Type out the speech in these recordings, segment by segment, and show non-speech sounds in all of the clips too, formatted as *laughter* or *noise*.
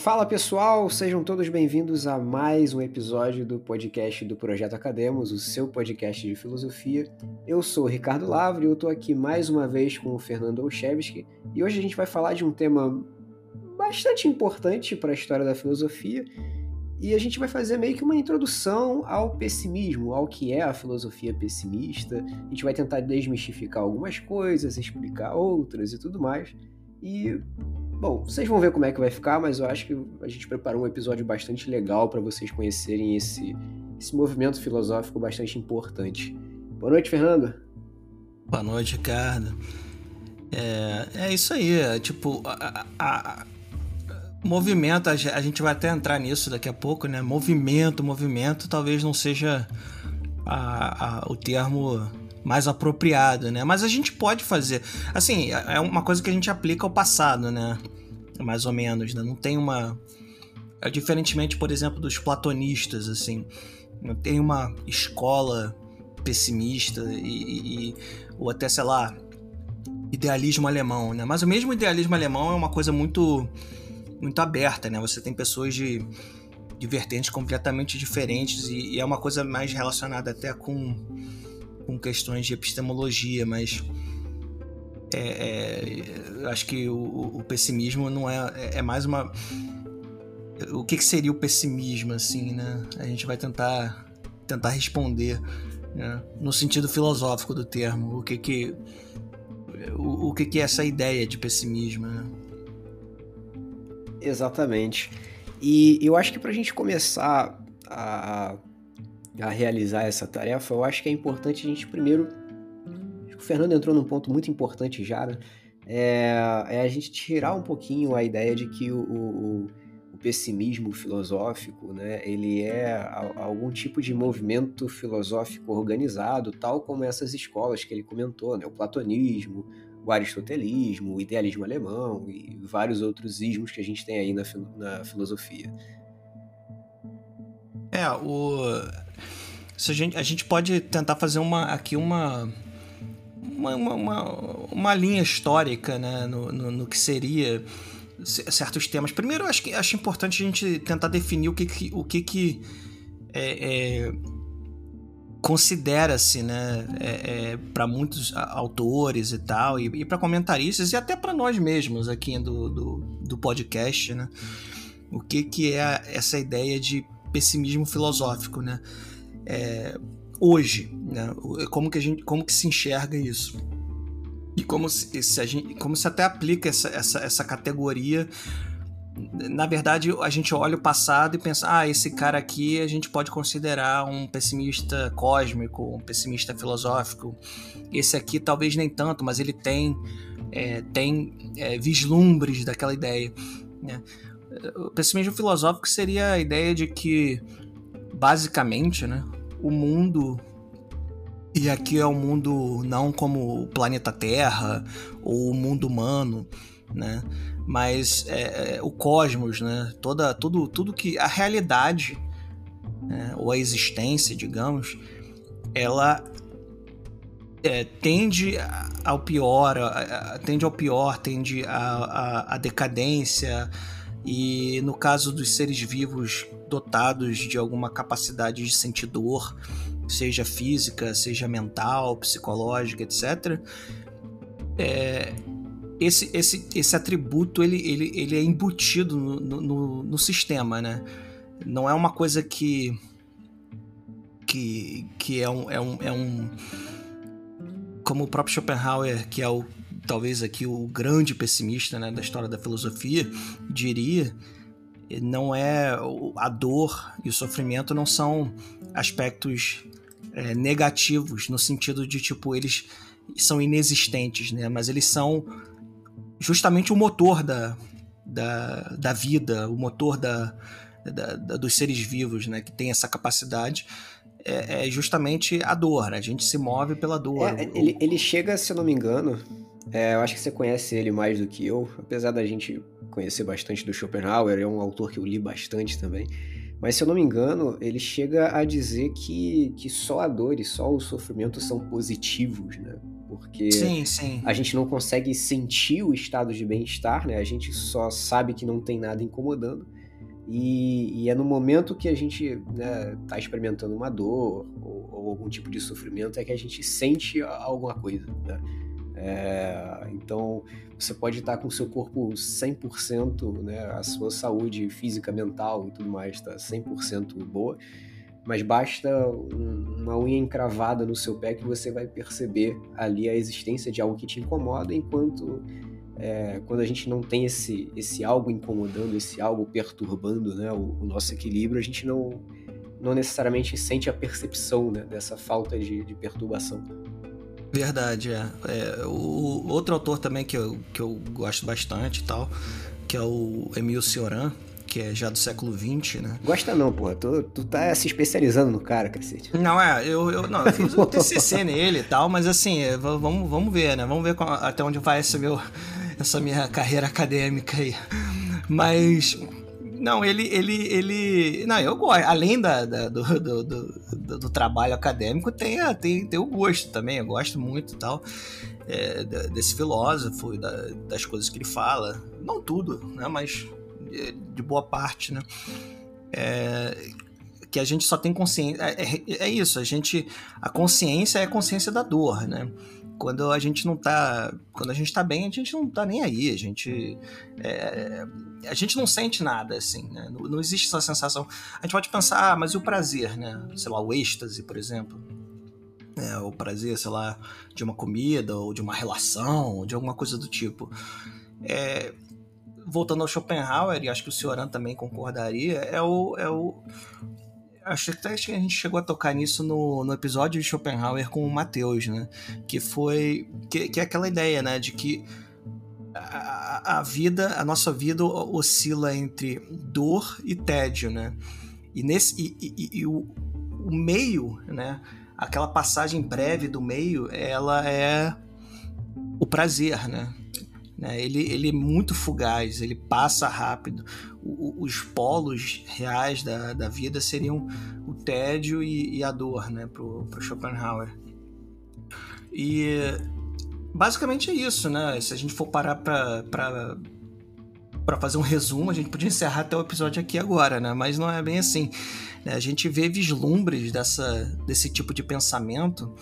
Fala pessoal, sejam todos bem-vindos a mais um episódio do podcast do Projeto Academos, o seu podcast de filosofia. Eu sou o Ricardo Lavre e eu estou aqui mais uma vez com o Fernando Olszewski e hoje a gente vai falar de um tema bastante importante para a história da filosofia e a gente vai fazer meio que uma introdução ao pessimismo, ao que é a filosofia pessimista. A gente vai tentar desmistificar algumas coisas, explicar outras e tudo mais. E Bom, vocês vão ver como é que vai ficar, mas eu acho que a gente preparou um episódio bastante legal para vocês conhecerem esse, esse movimento filosófico bastante importante. Boa noite, Fernando. Boa noite, Ricardo. É, é isso aí, é, tipo, a, a, a, movimento, a gente vai até entrar nisso daqui a pouco, né? Movimento, movimento talvez não seja o termo mais apropriado, né? Mas a gente pode fazer. Assim, é uma coisa que a gente aplica ao passado, né? Mais ou menos, né? Não tem uma. É diferentemente, por exemplo, dos platonistas, assim. Não tem uma escola pessimista e, e, ou até, sei lá, idealismo alemão, né? Mas o mesmo idealismo alemão é uma coisa muito muito aberta, né? Você tem pessoas de, de vertentes completamente diferentes e, e é uma coisa mais relacionada até com com questões de epistemologia, mas é, é, acho que o, o, pessimismo não é, é, é mais uma o que, que, seria o pessimismo assim né a gente vai tentar tentar responder né? no sentido filosófico do termo o que que o, o que que é essa ideia de pessimismo né? exatamente e eu acho que para a gente começar a a realizar essa tarefa, eu acho que é importante a gente primeiro. O Fernando entrou num ponto muito importante já, né? É, é a gente tirar um pouquinho a ideia de que o, o, o pessimismo filosófico, né, ele é algum tipo de movimento filosófico organizado, tal como essas escolas que ele comentou, né, o platonismo, o aristotelismo, o idealismo alemão e vários outros ismos que a gente tem aí na, na filosofia. É, o a gente, a gente pode tentar fazer uma aqui uma uma, uma, uma linha histórica né, no, no, no, que seria certos temas. Primeiro, acho que acho importante a gente tentar definir o que, que o que, que é, é, considera-se né, é, é para muitos autores e tal, e, e para comentaristas, e até para nós mesmos aqui do, do, do podcast, né? O que, que é essa ideia de pessimismo filosófico, né? É, hoje, né? Como que a gente, como que se enxerga isso? E como se, se a gente, como se até aplica essa, essa, essa categoria na verdade, a gente olha o passado e pensa: ah, esse cara aqui a gente pode considerar um pessimista cósmico, um pessimista filosófico. Esse aqui talvez nem tanto, mas ele tem, é, tem é, vislumbres daquela ideia. Né? O pessimismo filosófico seria a ideia de que, basicamente, né, o mundo e aqui é o mundo não como o planeta Terra ou o mundo humano, né? Mas é, é, o cosmos, né? Toda, tudo, tudo que a realidade né? ou a existência, digamos, ela é, tende ao pior, tende ao pior, tende à decadência e no caso dos seres vivos dotados de alguma capacidade de sentir dor, seja física, seja mental, psicológica, etc. É, esse, esse, esse atributo ele, ele, ele é embutido no, no, no sistema, né? Não é uma coisa que que, que é, um, é, um, é um. Como o próprio Schopenhauer, que é o talvez aqui o grande pessimista né, da história da filosofia, diria não é a dor e o sofrimento não são aspectos é, negativos no sentido de tipo eles são inexistentes, né? Mas eles são justamente o motor da, da, da vida, o motor da, da, da dos seres vivos, né? Que tem essa capacidade é, é justamente a dor. Né? A gente se move pela dor. É, ele, ele chega, se eu não me engano, é, eu acho que você conhece ele mais do que eu, apesar da gente conhecer bastante do Schopenhauer, é um autor que eu li bastante também. Mas se eu não me engano, ele chega a dizer que, que só a dor e só o sofrimento são positivos, né? Porque sim, sim. a gente não consegue sentir o estado de bem-estar, né? A gente só sabe que não tem nada incomodando. E, e é no momento que a gente está né, tá experimentando uma dor ou, ou, algum tipo de sofrimento é que a gente sente alguma coisa. Né? É, então, você pode estar com o seu corpo 100%, né, a sua saúde física, mental e tudo mais está 100% boa, mas basta uma unha encravada no seu pé que você vai perceber ali a existência de algo que te incomoda, enquanto é, quando a gente não tem esse, esse algo incomodando, esse algo perturbando né, o, o nosso equilíbrio, a gente não, não necessariamente sente a percepção né, dessa falta de, de perturbação. Verdade, é. é. o outro autor também que eu, que eu gosto bastante e tal, que é o Emil Cioran, que é já do século XX, né? Gosta não, pô. Tu, tu tá se especializando no cara, cacete. Não, é, eu, eu, não, eu fiz um TCC *laughs* nele e tal, mas assim, é, vamos, vamos ver, né? Vamos ver até onde vai esse meu, essa minha carreira acadêmica aí. Mas. Não, ele, ele, ele. Não, eu gosto. Além da, da do, do, do, do, trabalho acadêmico, tem, tem, tem o gosto também. Eu gosto muito tal. É, desse filósofo, da, das coisas que ele fala. Não tudo, né? Mas de, de boa parte, né? É, que a gente só tem consciência. É, é, é, isso, a gente. A consciência é a consciência da dor, né? Quando a gente não tá. Quando a gente tá bem, a gente não tá nem aí. A gente. É, a gente não sente nada, assim, né? Não, não, existe essa sensação. A gente pode pensar, ah, mas e o prazer, né? Sei lá, o êxtase, por exemplo. É, o prazer, sei lá, de uma comida, ou de uma relação, ou de alguma coisa do tipo. É, voltando ao Schopenhauer, e acho que o Cioran também concordaria, é o, é o, acho que a gente chegou a tocar nisso no, no episódio de Schopenhauer com o Matheus, né? Que foi. Que, que é aquela ideia, né? De que a, a, vida, a nossa vida oscila entre dor e tédio, né? E, nesse, e, e, e o, o meio, né? Aquela passagem breve do meio, ela é o prazer, né? Né? Ele, ele é muito fugaz, ele passa rápido. O, os polos reais da, da vida seriam o tédio e, e a dor né? para o Schopenhauer. E basicamente é isso, né? Se a gente for parar para fazer um resumo, a gente podia encerrar até o episódio aqui agora, né? Mas não é bem assim. Né? A gente vê vislumbres dessa, desse tipo de pensamento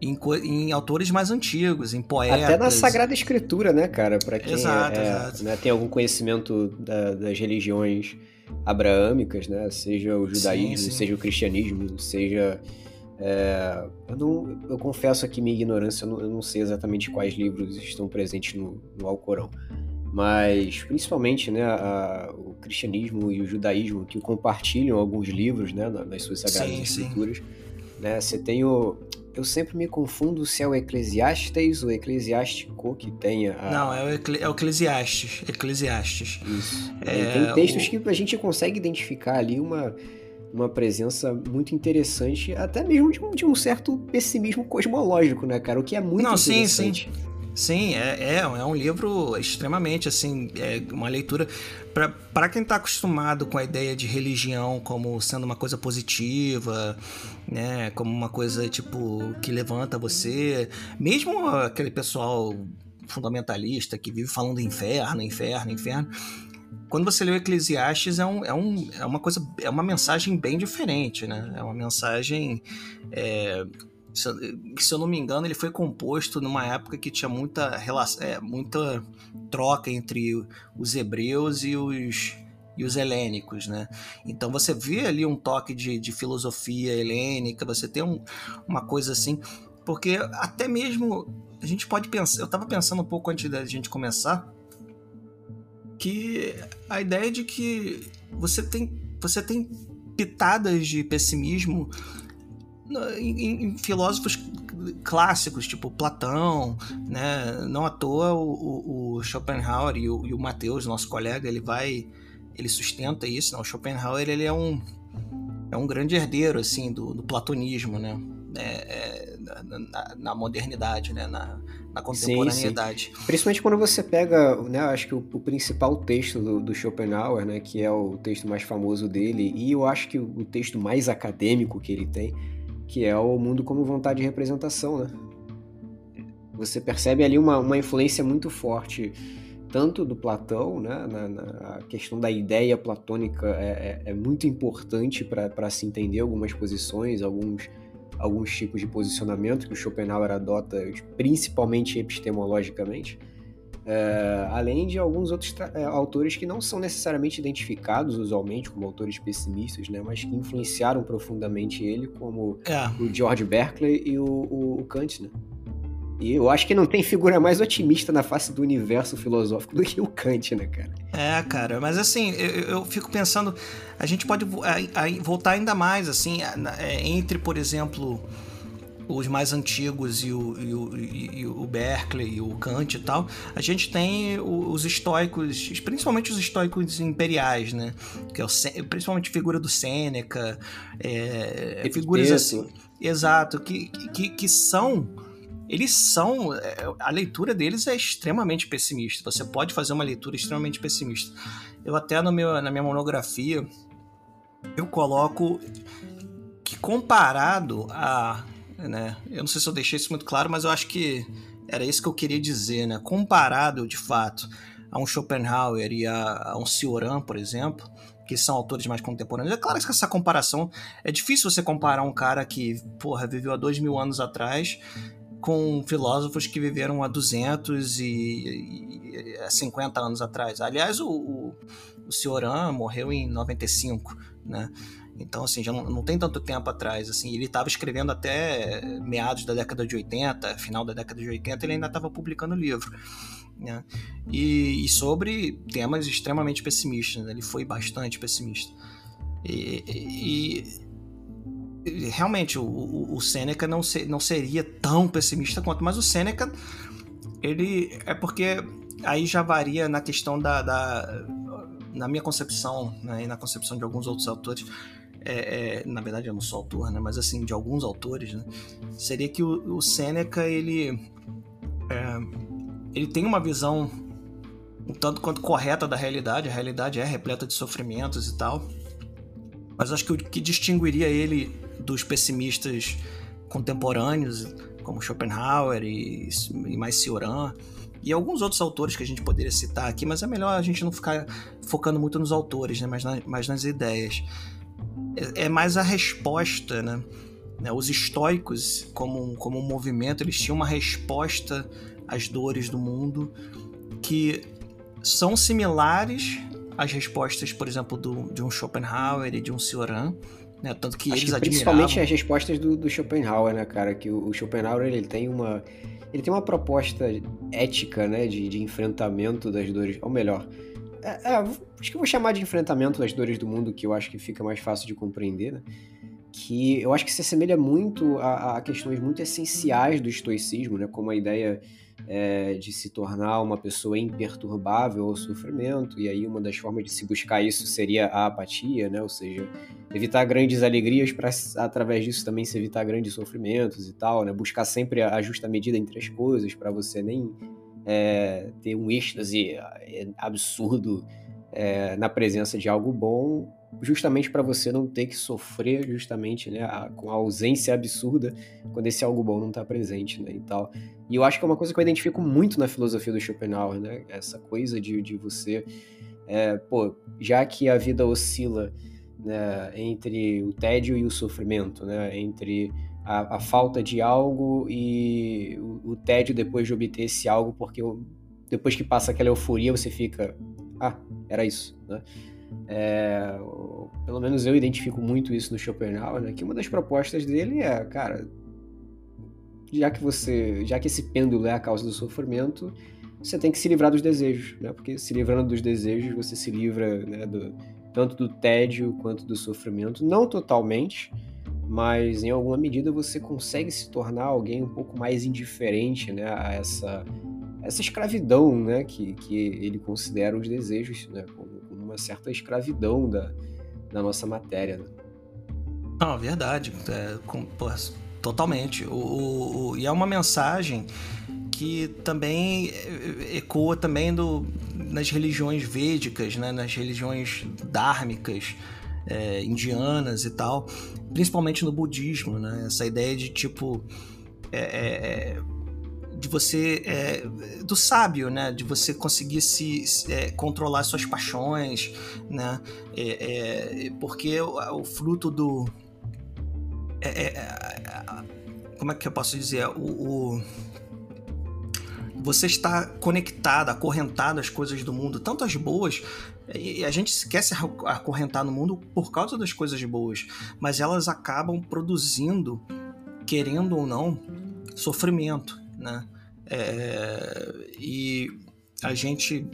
em, em, autores mais antigos, em poetas. Até na Sagrada Escritura, né, cara? Para quem exato, é, exato. Né, tem algum conhecimento da, das religiões abraâmicas, né? Seja o judaísmo, sim, sim. seja o cristianismo, seja. É, eu, não, eu confesso aqui minha ignorância, eu não, eu não, sei exatamente quais livros estão presentes no, no Alcorão. Mas, principalmente, né, a, o cristianismo e o judaísmo, que compartilham alguns livros né, nas suas sagradas sim, escrituras. Né, você tem o, eu sempre me confundo se é o Eclesiastes ou Eclesiástico que tenha. A... Não, é o, Ecle... é o Eclesiastes. Eclesiastes. Isso. É, tem textos o... que a gente consegue identificar ali uma, uma presença muito interessante, até mesmo de um, de um certo pessimismo cosmológico, né, cara? O que é muito Não, interessante. Sim, sim. Sim, é, é, é um livro extremamente, assim, é uma leitura para quem está acostumado com a ideia de religião como sendo uma coisa positiva, né, como uma coisa tipo que levanta você, mesmo aquele pessoal fundamentalista que vive falando inferno, inferno, inferno. Quando você lê o Eclesiastes é, um, é, um, é uma coisa, é uma mensagem bem diferente, né? É uma mensagem é, se se eu não me engano, ele foi composto numa época que tinha muita, relação, é, muita troca entre os hebreus e os, e os helênicos, né? Então você vê ali um toque de, de filosofia helênica, você tem um, uma coisa assim, porque até mesmo a gente pode pensar, eu estava pensando um pouco antes da gente começar, que a ideia de que você tem, você tem pitadas de pessimismo em, em, filósofos clássicos, tipo Platão, né? Não à toa o, o, Schopenhauer e o, e o Mateus, nosso colega, ele vai, ele sustenta isso. Não? O Schopenhauer ele é um é um grande herdeiro assim do, do platonismo, né? É, é, na, na, modernidade, né? Na, na contemporaneidade. Sim, sim. Principalmente quando você pega, né? Acho que o, o principal texto do, do, Schopenhauer, né? Que é o texto mais famoso dele e eu acho que o, o texto mais acadêmico que ele tem que é o mundo como vontade de representação, né? Você percebe ali uma, uma influência muito forte tanto do Platão, né, na, na a questão da ideia platônica é, é, é muito importante para se entender algumas posições, alguns, alguns tipos de posicionamento que o Schopenhauer adota, principalmente epistemologicamente, é, além de alguns outros é, autores que não são necessariamente identificados usualmente como autores pessimistas, né, mas que influenciaram profundamente ele, como é. o George Berkeley e o, o, o Kant. Né? E eu acho que não tem figura mais otimista na face do universo filosófico do que o Kant, né, cara? É, cara, mas assim, eu, eu fico pensando, a gente pode voltar ainda mais, assim, é, entre, por exemplo, os mais antigos e o, e o, e o Berkeley e o Kant e tal, a gente tem os estoicos, principalmente os estoicos imperiais, né? Que é o, principalmente a figura do Sêneca, é, figuras assim. Exato, que, que, que são eles são. É, a leitura deles é extremamente pessimista. Você pode fazer uma leitura extremamente pessimista. Eu até no meu, na minha monografia eu coloco que comparado a. Né, eu não sei se eu deixei isso muito claro, mas eu acho que era isso que eu queria dizer, né? Comparado de fato a um Schopenhauer e a, a um Cioran, por exemplo, que são autores mais contemporâneos. É claro que essa comparação é difícil você comparar um cara que, porra, viveu há dois mil anos atrás com filósofos que viveram há 200 e, e 50 anos atrás. Aliás, o, o, o Cioran morreu em 95, né? Então, assim, já não, não tem tanto tempo atrás, assim, ele estava escrevendo até meados da década de 80, final da década de 80, ele ainda estava publicando livro, né? E, e, sobre temas extremamente pessimistas, né? ele foi bastante pessimista. E, e, realmente o, o, o Seneca não, ser, não seria tão pessimista quanto, mas o Seneca ele é porque aí já varia na questão da, da na minha concepção né, e na concepção de alguns outros autores é, é, na verdade eu não sou autor né, mas assim de alguns autores né, seria que o, o Seneca ele é, ele tem uma visão um tanto quanto correta da realidade a realidade é repleta de sofrimentos e tal mas acho que o que distinguiria ele dos pessimistas contemporâneos, como Schopenhauer e, e mais Cioran, e alguns outros autores que a gente poderia citar aqui, mas é melhor a gente não ficar focando muito nos autores, né, mas, na, mas nas ideias. É, é, mais a resposta, né? né? Os estoicos, como, como um movimento, eles tinham uma resposta às dores do mundo que são similares às respostas, por exemplo, do, de um Schopenhauer e de um Cioran, né? Tanto que Acho eles que Principalmente as respostas do, do, Schopenhauer, né, cara? Que o, o Schopenhauer ele tem uma. Ele tem uma proposta ética, né? De, de enfrentamento das dores. Ou melhor, é, é, acho que vou chamar de enfrentamento das dores do mundo, que eu acho que fica mais fácil de compreender, né? Que eu acho que se assemelha muito a, a questões muito essenciais do estoicismo, né? Como a ideia é, de se tornar uma pessoa imperturbável ao sofrimento, e aí uma das formas de se buscar isso seria a apatia, né? ou seja, evitar grandes alegrias para através disso também se evitar grandes sofrimentos e tal, né? buscar sempre a justa medida entre as coisas para você nem é, ter um êxtase é, absurdo é, na presença de algo bom, justamente para você não ter que sofrer justamente né, a, com a ausência absurda quando esse algo bom não está presente né, e tal. E eu acho que é uma coisa que eu identifico muito na filosofia do Schopenhauer, né? Essa coisa de, de você, é, pô, já que a vida oscila né, entre o tédio e o sofrimento, né? Entre a, a falta de algo e o, o, tédio depois de obter esse algo, porque depois que passa aquela euforia você fica, ah, era isso, né? É, pelo menos eu identifico muito isso no Schopenhauer, né? Que uma das propostas dele é, cara, já que você, já que esse pêndulo é a causa do sofrimento, você tem que se livrar dos desejos, né? Porque se livrando dos desejos, você se livra, né, do, tanto do tédio quanto do sofrimento, não totalmente, mas em alguma medida você consegue se tornar alguém um pouco mais indiferente, né, a essa essa escravidão, né, que, que ele considera os desejos, né, como uma certa escravidão da, da nossa matéria. Né? Não, verdade. É, com, pô, totalmente. O, o, o, e é uma mensagem que também ecoa também do, nas religiões védicas, né? nas religiões dármicas, é, indianas e tal, principalmente no budismo, né? essa ideia de tipo é, é, é de você é, do sábio, né? De você conseguir se é, controlar suas paixões, né? É, é porque o, o, fruto do é, é, como é que eu posso dizer o, o você está conectado, acorrentado às coisas do mundo, tanto as boas, e a gente quer se acorrentar no mundo por causa das coisas boas, mas elas acabam produzindo, querendo ou não, sofrimento né? É, e a gente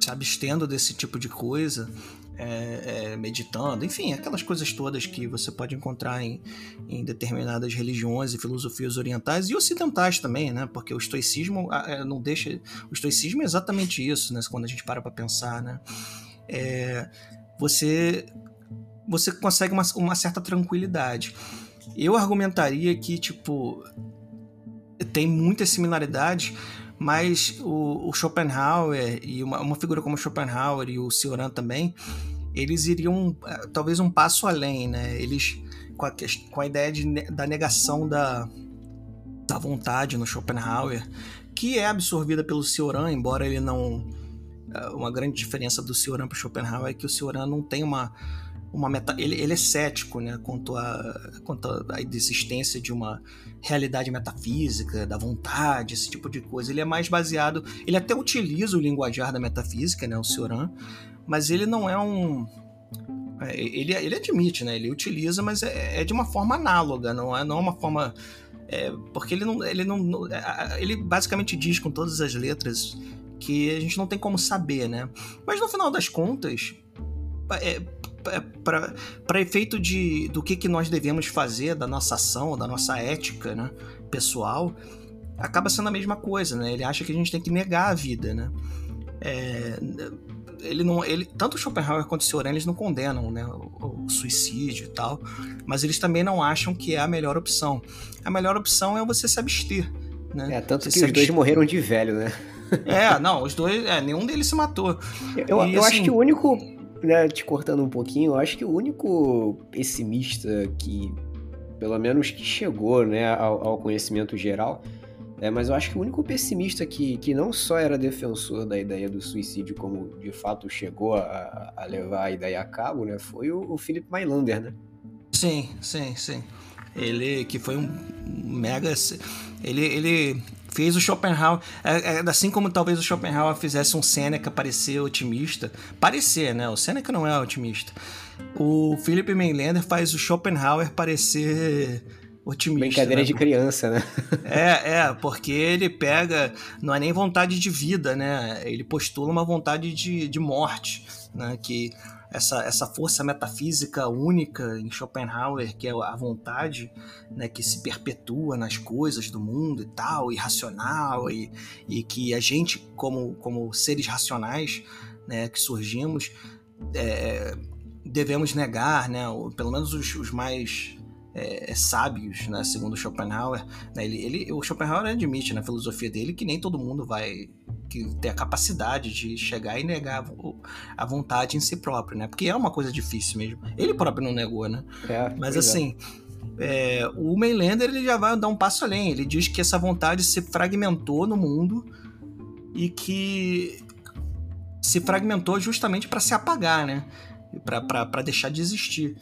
se abstendo desse tipo de coisa, é, é, meditando, enfim, aquelas coisas todas que você pode encontrar em, em, determinadas religiões e filosofias orientais e ocidentais também, né? Porque o estoicismo é, não deixa. O estoicismo é exatamente isso, né? Quando a gente para para pensar, né? É, você você consegue uma, uma certa tranquilidade. Eu argumentaria que, tipo, tem muitas similaridades, mas o, o Schopenhauer e uma, uma, figura como Schopenhauer e o Cioran também, eles iriam eh, talvez um passo além, né? Eles com a, com a ideia de, da negação da, da vontade no Schopenhauer, que é absorvida pelo Cioran, embora ele não eh, uma grande diferença do Cioran para Schopenhauer é que o Cioran não tem uma uma meta, ele, ele é cético né, quanto, a, quanto a existência de uma realidade metafísica, da vontade, esse tipo de coisa. Ele é mais baseado. Ele até utiliza o linguajar da metafísica, né, o Cioran, mas ele não é um. É, ele, ele admite, né? Ele utiliza, mas é, é de uma forma análoga, não é, não é uma forma. É, porque ele não, ele não. É, ele basicamente diz com todas as letras que a gente não tem como saber, né? Mas no final das contas, é, para efeito de do que, que nós devemos fazer, da nossa ação, da nossa ética né, pessoal, acaba sendo a mesma coisa, né? Ele acha que a gente tem que negar a vida, né? É, ele não, ele, tanto o Schopenhauer quanto o Cioran, eles não condenam né, o, o, suicídio e tal, mas eles também não acham que é a melhor opção. A melhor opção é você se abster. Né? É, tanto você que os dois morreram de velho, né? É, não, os dois, é, nenhum deles se matou. Eu, e, eu assim, acho que o único né, te cortando um pouquinho, eu acho que o único pessimista que, pelo menos que chegou né, ao, ao conhecimento geral, é, mas eu acho que o único pessimista que, que não só era defensor da ideia do suicídio, como de fato chegou a, a levar a ideia a cabo, né, foi o, o Philip Mailander, né? Sim, sim, sim. Ele que foi um mega. Ele, ele fez o Schopenhauer, é, é, assim como talvez o Schopenhauer fizesse um Seneca parecer otimista, parecer, né? O Seneca não é otimista. O Philip Mainlander faz o Schopenhauer parecer otimista. Brincadeira né? de criança, né? é, é, porque ele pega, não é nem vontade de vida, né? Ele postula uma vontade de, de morte, né? Que essa, essa força metafísica única em Schopenhauer, que é a vontade né, que se perpetua nas coisas do mundo e tal, irracional, e, e que a gente, como, como seres racionais né, que surgimos, é, devemos negar, né, pelo menos os, os mais é, é, sábios, né, segundo Schopenhauer. Né, ele, ele, o Schopenhauer admite na filosofia dele que nem todo mundo vai ter a capacidade de chegar e negar a vontade em si próprio, né? Porque é uma coisa difícil mesmo. Ele próprio não negou, né? É, Mas é. assim, é, o Mainlander ele já vai dar um passo além. Ele diz que essa vontade se fragmentou no mundo e que se fragmentou justamente para se apagar, né? Para deixar de existir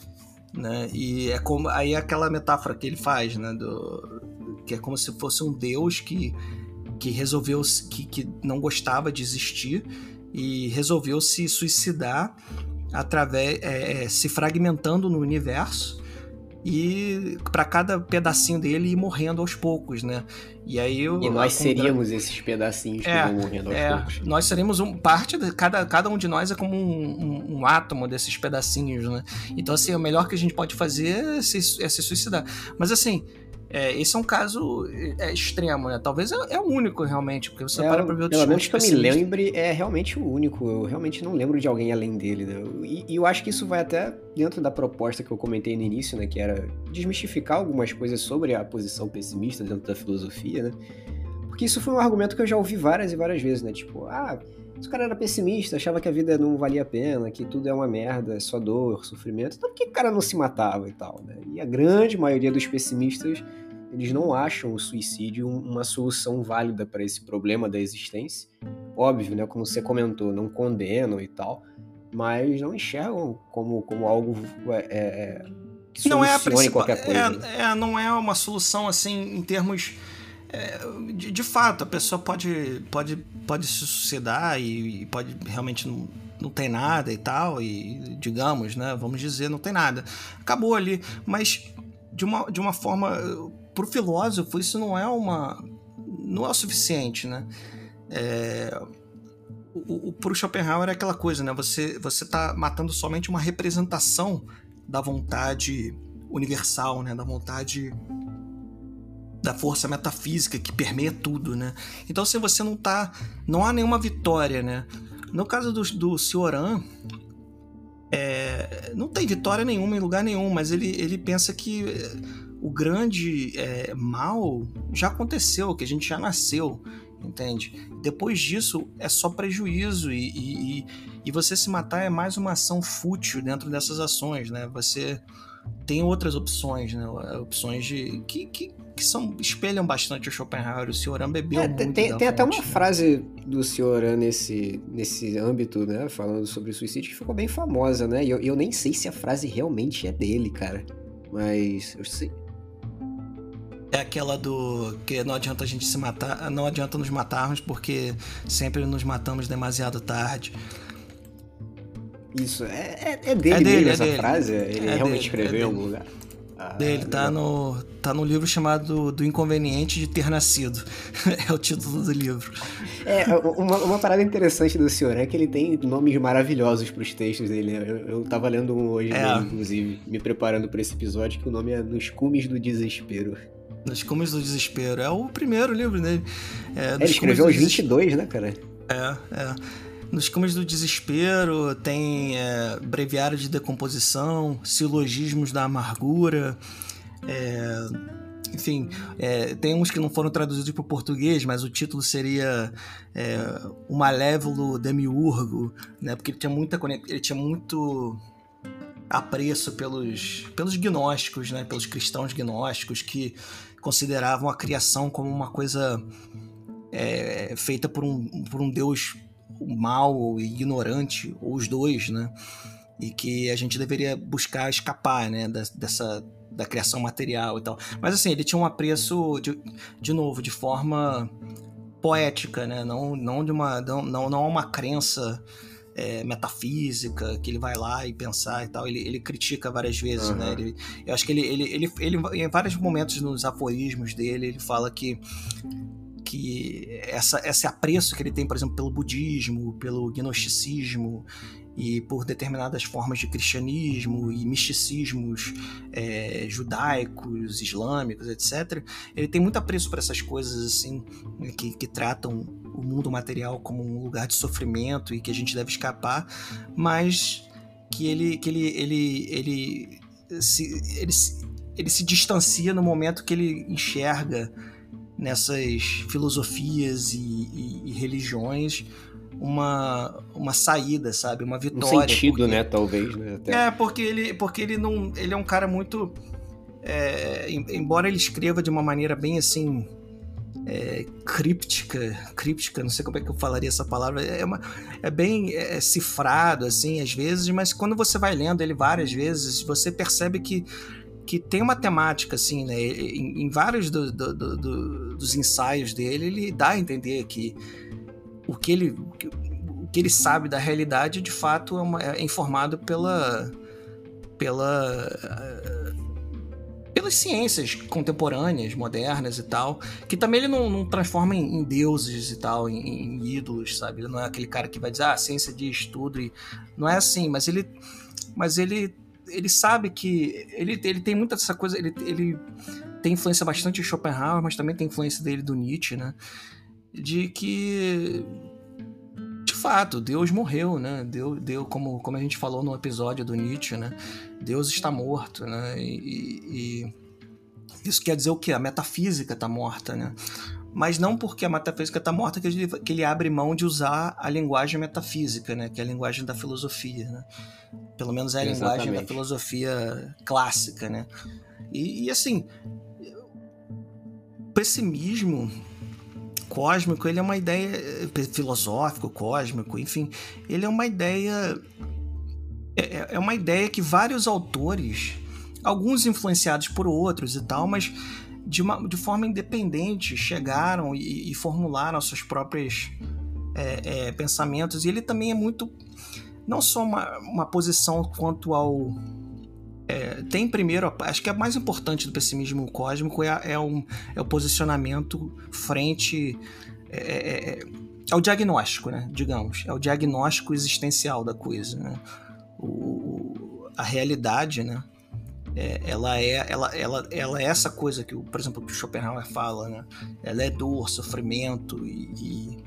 né? E é como aí é aquela metáfora que ele faz, né? Do, que é como se fosse um deus que, que resolveu que, que não gostava de existir e resolveu se suicidar através é, é se fragmentando no universo e para cada pedacinho dele ir morrendo aos poucos, né? E aí eu, E nós seríamos esses pedacinhos que é, vão morrendo aos é, poucos. Nós seríamos um, parte de cada, cada um de nós é como um, um, um, átomo desses pedacinhos, né? Então assim, o melhor que a gente pode fazer é se, é se suicidar. Mas assim, é, esse é um caso é, extremo, né? Talvez é, é, o único realmente, porque você é, para pra ver outros Pelo menos que eu me lembre, é realmente o único. Eu realmente não lembro de alguém além dele, né? E, e, eu acho que isso vai até dentro da proposta que eu comentei no início, né? Que era desmistificar algumas coisas sobre a posição pessimista dentro da filosofia, né? Porque isso foi um argumento que eu já ouvi várias e várias vezes, né? Tipo, ah, se o cara era pessimista, achava que a vida não valia a pena, que tudo é uma merda, é só dor, sofrimento, então por que o cara não se matava e tal, né? E a grande maioria dos pessimistas eles não acham o suicídio uma solução válida para esse problema da existência. Óbvio, né, como você comentou, não condenam e tal, mas não enxergam como, como algo é, é, que não é a qualquer coisa. É, né? é, não é uma solução assim em termos é, de, de, fato, a pessoa pode, pode, pode se suicidar e, e pode realmente não, não tem nada e tal, e digamos, né? Vamos dizer, não tem nada. Acabou ali. Mas de uma, de uma forma. Pro filósofo, isso não é uma. não é o suficiente, né? É, o, o, pro Schopenhauer é aquela coisa, né? Você, você tá matando somente uma representação da vontade universal, né? Da vontade da força metafísica que permeia tudo, né? Então, se você não tá. Não há nenhuma vitória, né? No caso do, do Cioran, é, não tem vitória nenhuma em lugar nenhum, mas ele, ele pensa que o grande é, mal já aconteceu, que a gente já nasceu, entende? Depois disso é só prejuízo e, e, e você se matar é mais uma ação fútil dentro dessas ações, né? Você tem outras opções, né? Opções de que, que, que são espelham bastante o Schopenhauer. O Cioran bebeu é, muito. Tem, tem até uma né? frase do Cioran nesse, nesse âmbito, né? Falando sobre suicídio, que ficou bem famosa, né? E eu, eu nem sei se a frase realmente é dele, cara. Mas eu sei. É aquela do que não adianta a gente se matar, não adianta nos matarmos porque sempre nos matamos demasiado tarde. Isso, é, é, é dele, é dele mesmo é essa dele. frase? Ele é realmente escreveu em algum lugar? Ah, dele, tá no, tá no livro chamado Do Inconveniente de Ter Nascido. *laughs* é o título do livro. É, uma, uma parada interessante do senhor é que ele tem nomes maravilhosos pros textos dele. Né? Eu, eu tava lendo um hoje, é. dele, inclusive, me preparando para esse episódio, que o nome é Nos Cumes do Desespero. Nos Cumes do Desespero. É o primeiro livro dele. É, ele escreveu aos 22, né, cara? É, é. Nos Cumes do Desespero tem é, Breviário de Decomposição, Silogismos da Amargura, é, enfim, é, tem uns que não foram traduzidos para o português, mas o título seria é, O Malévolo Demiurgo, né? porque ele tinha muita ele tinha muito apreço pelos, pelos gnósticos, né? pelos cristãos gnósticos que consideravam a criação como uma coisa é, feita por um, por um deus mal ou ignorante, ou os dois, né? E que a gente deveria buscar escapar, né? dessa da criação material e tal. Mas assim, ele tinha um apreço, de, de novo, de forma poética, né? Não, não de uma, não, não uma crença é, metafísica que ele vai lá e pensar e tal. Ele, ele critica várias vezes, uhum. né? Ele, eu acho que ele, ele, ele, ele, em vários momentos nos aforismos dele, ele fala que que essa, esse apreço que ele tem, por exemplo, pelo budismo, pelo gnosticismo e por determinadas formas de cristianismo e misticismos é, judaicos, islâmicos, etc. Ele tem muito apreço por essas coisas assim que, que tratam o mundo material como um lugar de sofrimento e que a gente deve escapar, mas que ele que ele ele ele se, ele, ele se distancia no momento que ele enxerga nessas filosofias e, e, e religiões uma, uma saída, sabe? Uma vitória. Um sentido, porque... né? Talvez, né? Até. É, porque ele, porque ele não. Ele é um cara muito. É, embora ele escreva de uma maneira bem assim. É, críptica, críptica, não sei como é que eu falaria essa palavra, é, uma, é bem é, cifrado, assim, às vezes, mas quando você vai lendo ele várias vezes, você percebe que que tem uma temática, assim, né? Em, em vários do, do, do, dos ensaios dele, ele dá a entender que o que ele, o que ele sabe da realidade, de fato, é, uma, é informado pela. pela pelas ciências contemporâneas, modernas e tal, que também ele não, não transforma em, em, deuses e tal, em, em, ídolos, sabe? Ele não é aquele cara que vai dizer, ah, a ciência diz tudo e não é assim, mas ele, mas ele ele sabe que ele, ele tem muita dessa coisa, ele, ele tem influência bastante de Schopenhauer, mas também tem influência dele do Nietzsche, né? De que de fato, Deus morreu, né? Deus, Deus como, como a gente falou no episódio do Nietzsche, né? Deus está morto, né? E, e isso quer dizer o quê? A metafísica está morta, né? Mas não porque a metafísica está morta que ele, que ele abre mão de usar a linguagem metafísica, né? Que é a linguagem da filosofia, né? Pelo menos é a Exatamente. linguagem da filosofia clássica, né? E, e assim, pessimismo cósmico, ele é uma ideia eh, filosófico, cósmico, enfim, ele é uma ideia é, é, é uma ideia que vários autores, alguns influenciados por outros e tal, mas de, uma, de forma independente chegaram e, e formularam seus próprios é, é, pensamentos. E ele também é muito. Não só uma, uma posição quanto ao. É, tem primeiro, acho que é mais importante do pessimismo cósmico é, é, um, é o posicionamento frente é, é, é, é, o diagnóstico, né? Digamos, é o diagnóstico existencial da coisa, né? O, a realidade, né? É, ela é ela, ela, ela é essa coisa que, por exemplo, que o Schopenhauer fala, né? Ela é dor, sofrimento e, e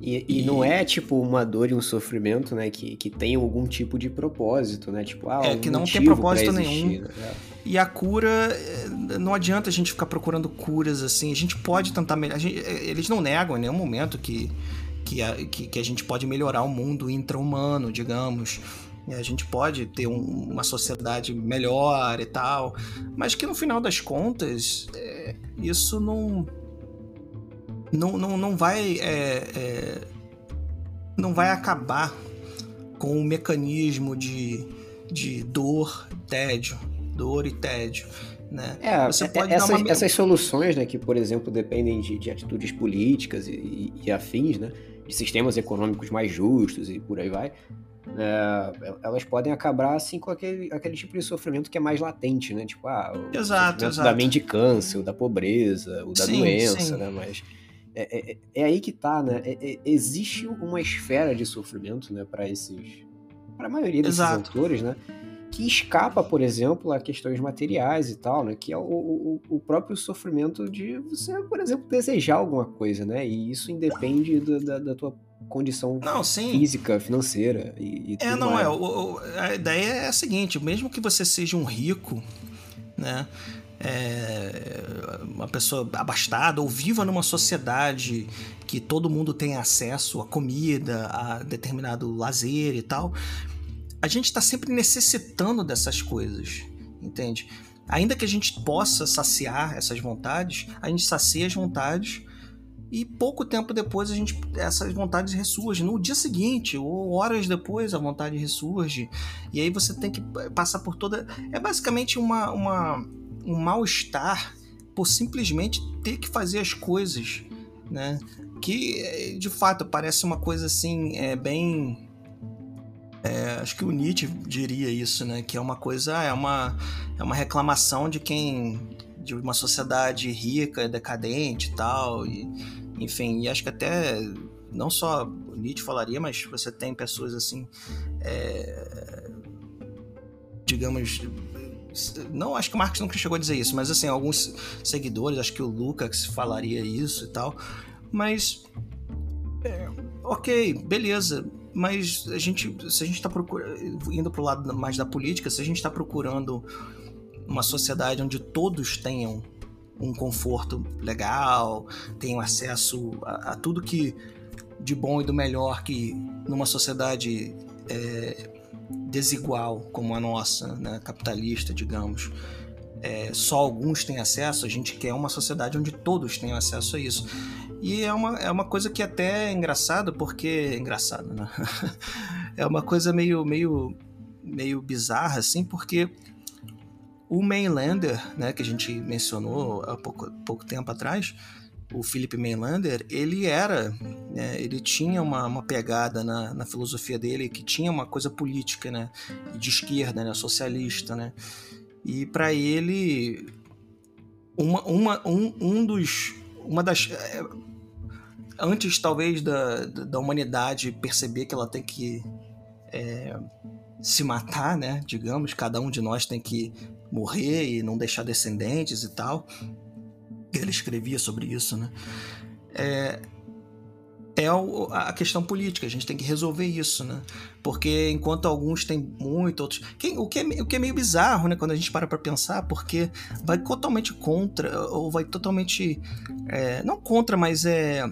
e, e, não é tipo uma dor e um sofrimento, né? Que, que tem algum tipo de propósito, né? Tipo, ah, é que não tem propósito nenhum. Né? É. E a cura, eh, não adianta a gente ficar procurando curas assim. A gente pode tentar melhorar. Eh, eles não negam em nenhum momento que, que, a, que, que a gente pode melhorar o mundo intra-humano, digamos. A gente pode ter um, uma sociedade melhor e tal, mas que no final das contas, é, isso não não, não, não vai é, é, não vai acabar com o mecanismo de, de dor, tédio, dor e tédio. Né? É, Você é, pode essas, uma... essas soluções, né, que por exemplo dependem de, de atitudes políticas e, e, e, afins, né, de sistemas econômicos mais justos e por aí vai, é, elas podem acabar assim com aquele, aquele tipo de sofrimento que é mais latente, né? Tipo, ah, o exato, exato. da mendicância, o da pobreza, o da sim, doença, sim. né? Mas é, é, é, é, aí que tá, né? É, é, existe uma esfera de sofrimento, né, para esses. para a maioria desses Exato. autores, né? Que escapa, por exemplo, a questões materiais e tal, né? Que é o, o, o, próprio sofrimento de você, por exemplo, desejar alguma coisa, né? E isso independe da, da, da tua condição não, física, financeira e, e É, não mais. é. O, a ideia é a seguinte: mesmo que você seja um rico, né? é, uma pessoa abastada ou viva numa sociedade que todo mundo tem acesso a comida, a determinado lazer e tal, a gente está sempre necessitando dessas coisas, entende? Ainda que a gente possa saciar essas vontades, a gente sacia as vontades e pouco tempo depois a gente essas vontades ressurgem. No dia seguinte ou horas depois a vontade ressurge e aí você tem que passar por toda é basicamente uma, uma um mal-estar por simplesmente ter que fazer as coisas, né? Que de fato parece uma coisa assim, é bem. É, acho que o Nietzsche diria isso, né? Que é uma coisa, é uma, é uma reclamação de quem. de uma sociedade rica, decadente e tal. E, enfim, e acho que até não só o Nietzsche falaria, mas você tem pessoas assim. É, digamos, não, acho que o Marcos nunca chegou a dizer isso, mas assim, alguns seguidores, acho que o Lucas falaria isso e tal. Mas. É, ok, beleza. Mas a gente, se a gente está procurando, indo para o lado mais da política, se a gente está procurando uma sociedade onde todos tenham um conforto legal, tenham acesso a, a tudo que de bom e do melhor que numa sociedade é, desigual como a nossa, né, capitalista, digamos, é, só alguns têm acesso, a gente quer uma sociedade onde todos tenham acesso a isso. E é uma, é uma coisa que até é engraçada, porque. É engraçado, né? *laughs* é uma coisa meio, meio, meio bizarra, assim, porque o Mainlander, né, que a gente mencionou há pouco, pouco tempo atrás, o Philip Mainlander, ele era, né, ele tinha uma, uma pegada na, na, filosofia dele que tinha uma coisa política, né, de esquerda, né, socialista, né, e para ele uma, uma, um, um dos, uma das é, antes talvez da, da humanidade perceber que ela tem que é, se matar, né, digamos, cada um de nós tem que morrer e não deixar descendentes e tal ele escrevia sobre isso, né? É, é a questão política, a gente tem que resolver isso, né? Porque enquanto alguns têm muito, outros. Quem, o, que é, o que é meio bizarro, né? Quando a gente para pra pensar, porque vai totalmente contra, ou vai totalmente. É, não contra, mas é.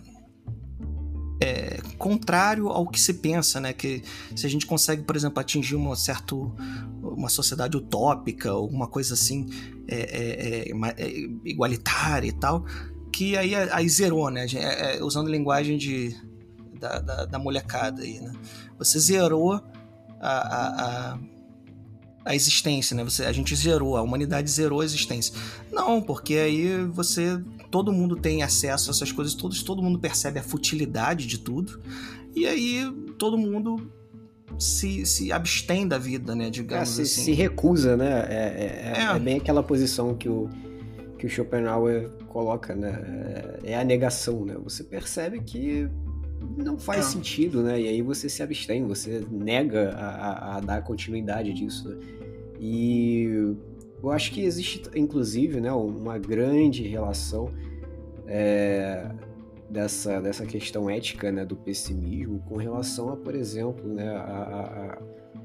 É, contrário ao que se pensa, né? Que se a gente consegue, por exemplo, atingir um certo uma sociedade utópica, alguma coisa assim é, é, é, é igualitária e tal, que aí, aí zerou, né? É, usando linguagem de, da, da, da, molecada aí, né? Você zerou a, a, a, a existência, né? Você, a gente zerou, a humanidade zerou a existência. Não, porque aí você todo mundo tem acesso a essas coisas todas, todo mundo percebe a futilidade de tudo, e aí todo mundo se, se abstém da vida, né? Digamos é, se, assim. Se recusa, né? É, é, é, é, bem aquela posição que o, que o Schopenhauer coloca, né? É, é a negação, né? Você percebe que não faz é. sentido, né? E aí você se abstém, você nega a, a, a dar continuidade disso. Né? E eu acho que existe, inclusive, né, uma grande relação é, dessa, dessa questão ética né, do pessimismo com relação a, por exemplo, né, a, a,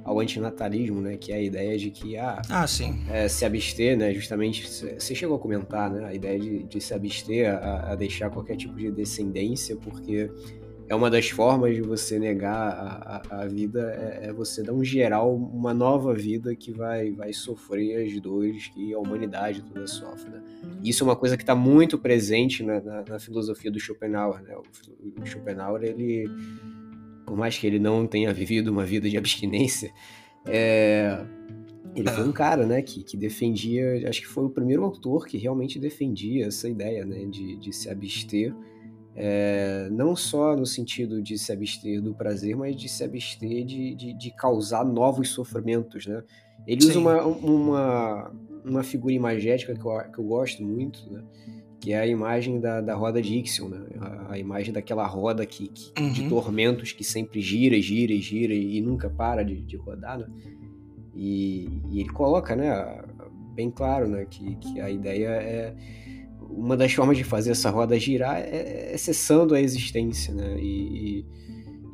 ao antinatalismo, né, que é a ideia de que ah, ah sim. É, se abster, né, justamente, você chegou a comentar, né, a ideia de, de se abster a, a deixar qualquer tipo de descendência, porque é uma das formas de você negar a, a, a vida, é, é, você dar um geral, uma nova vida que vai, vai sofrer as dores que a humanidade toda sofre. Né? Isso é uma coisa que está muito presente na, na, na, filosofia do Schopenhauer. Né? O, o Schopenhauer, ele, por mais que ele não tenha vivido uma vida de abstinência, é, ele foi um cara, né, que, que defendia, acho que foi o primeiro autor que realmente defendia essa ideia, né, de, de se abster é, não só no sentido de se abster do prazer, mas de se abster de, de, de causar novos sofrimentos, né? Ele Sim. usa uma, uma, uma figura imagética que eu, que eu gosto muito, né? Que é a imagem da, da roda de Ixion, né? a, a imagem daquela roda que, que uhum. de tormentos que sempre gira, gira, gira e nunca para de, de rodar, né? E, e, ele coloca, né, bem claro, né, que, que a ideia é uma das formas de fazer essa roda girar é, é cessando a existência, né? E, e,